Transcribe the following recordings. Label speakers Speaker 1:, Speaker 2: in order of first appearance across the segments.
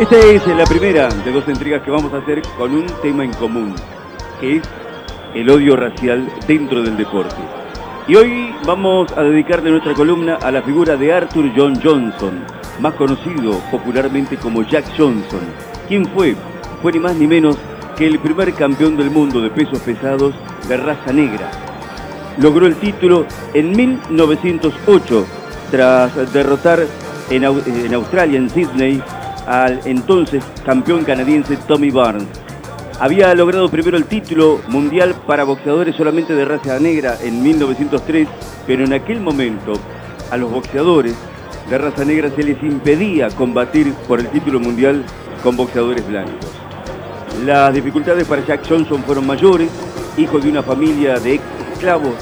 Speaker 1: Esta es la primera de dos entregas que vamos a hacer con un tema en común, que es el odio racial dentro del deporte. Y hoy vamos a dedicarle nuestra columna a la figura de Arthur John Johnson, más conocido popularmente como Jack Johnson. ¿Quién fue? Fue ni más ni menos que el primer campeón del mundo de pesos pesados de raza negra. Logró el título en 1908 tras derrotar en, Australia, en Sydney, al entonces campeón canadiense Tommy Barnes. Había logrado primero el título mundial para boxeadores solamente de raza negra en 1903, pero en aquel momento a los boxeadores de raza negra se les impedía combatir por el título mundial con boxeadores blancos. Las dificultades para Jack Johnson fueron mayores, hijo de una familia de ex esclavos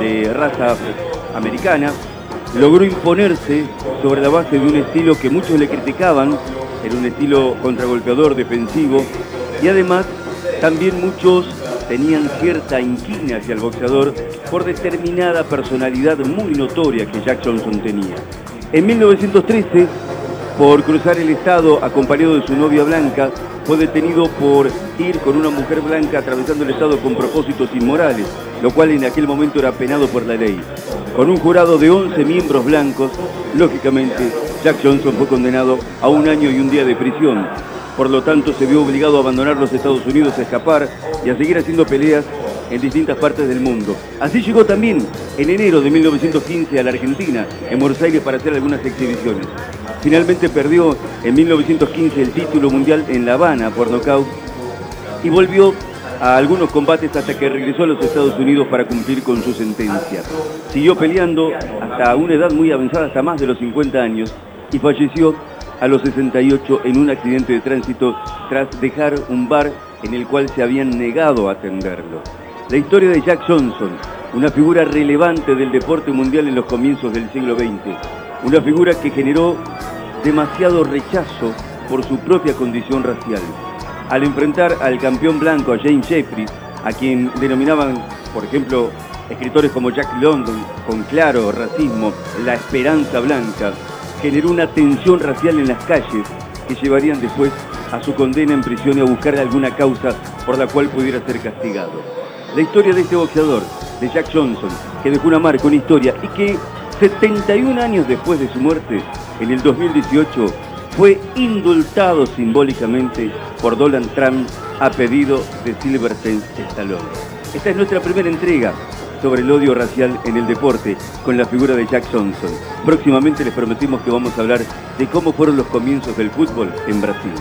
Speaker 1: de raza americana, logró imponerse sobre la base de un estilo que muchos le criticaban, era un estilo contragolpeador, defensivo, y además también muchos tenían cierta inquina hacia el boxeador por determinada personalidad muy notoria que Jack Johnson tenía. En 1913, por cruzar el estado acompañado de su novia blanca, fue detenido por ir con una mujer blanca atravesando el estado con propósitos inmorales, lo cual en aquel momento era penado por la ley. Con un jurado de 11 miembros blancos, lógicamente, Jack Johnson fue condenado a un año y un día de prisión. Por lo tanto, se vio obligado a abandonar los Estados Unidos, a escapar y a seguir haciendo peleas en distintas partes del mundo. Así llegó también en enero de 1915 a la Argentina, en Buenos Aires, para hacer algunas exhibiciones. Finalmente perdió en 1915 el título mundial en La Habana por nocaut y volvió a algunos combates hasta que regresó a los Estados Unidos para cumplir con su sentencia. Siguió peleando hasta una edad muy avanzada, hasta más de los 50 años, y falleció a los 68 en un accidente de tránsito tras dejar un bar en el cual se habían negado a atenderlo. La historia de Jack Johnson, una figura relevante del deporte mundial en los comienzos del siglo XX, una figura que generó demasiado rechazo por su propia condición racial. Al enfrentar al campeón blanco, a James Jeffries, a quien denominaban, por ejemplo, escritores como Jack London, con claro racismo, la esperanza blanca, generó una tensión racial en las calles que llevarían después a su condena en prisión y a buscar alguna causa por la cual pudiera ser castigado. La historia de este boxeador, de Jack Johnson, que dejó una marca, una historia, y que 71 años después de su muerte, en el 2018, fue indultado simbólicamente por Donald Trump a pedido de Silverstein Stallone. Esta es nuestra primera entrega sobre el odio racial en el deporte con la figura de Jack Johnson. Próximamente les prometimos que vamos a hablar de cómo fueron los comienzos del fútbol en Brasil.